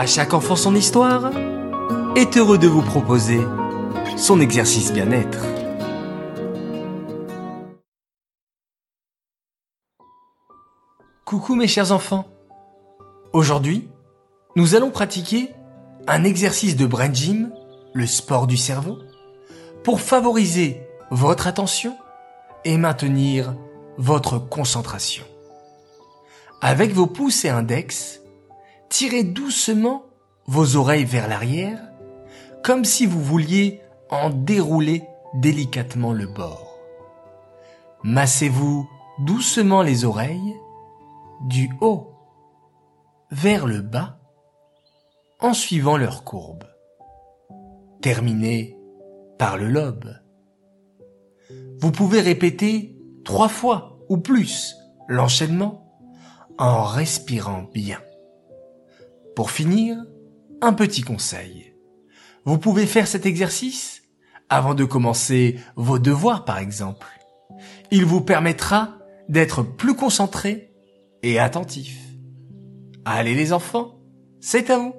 À chaque enfant son histoire est heureux de vous proposer son exercice bien-être. Coucou mes chers enfants. Aujourd'hui, nous allons pratiquer un exercice de brain gym, le sport du cerveau, pour favoriser votre attention et maintenir votre concentration. Avec vos pouces et index, tirez doucement vos oreilles vers l'arrière, comme si vous vouliez en dérouler délicatement le bord. Massez-vous doucement les oreilles, du haut vers le bas, en suivant leur courbe. Terminez par le lobe. Vous pouvez répéter trois fois ou plus l'enchaînement en respirant bien. Pour finir, un petit conseil. Vous pouvez faire cet exercice avant de commencer vos devoirs par exemple. Il vous permettra d'être plus concentré et attentif. Allez les enfants, c'est à vous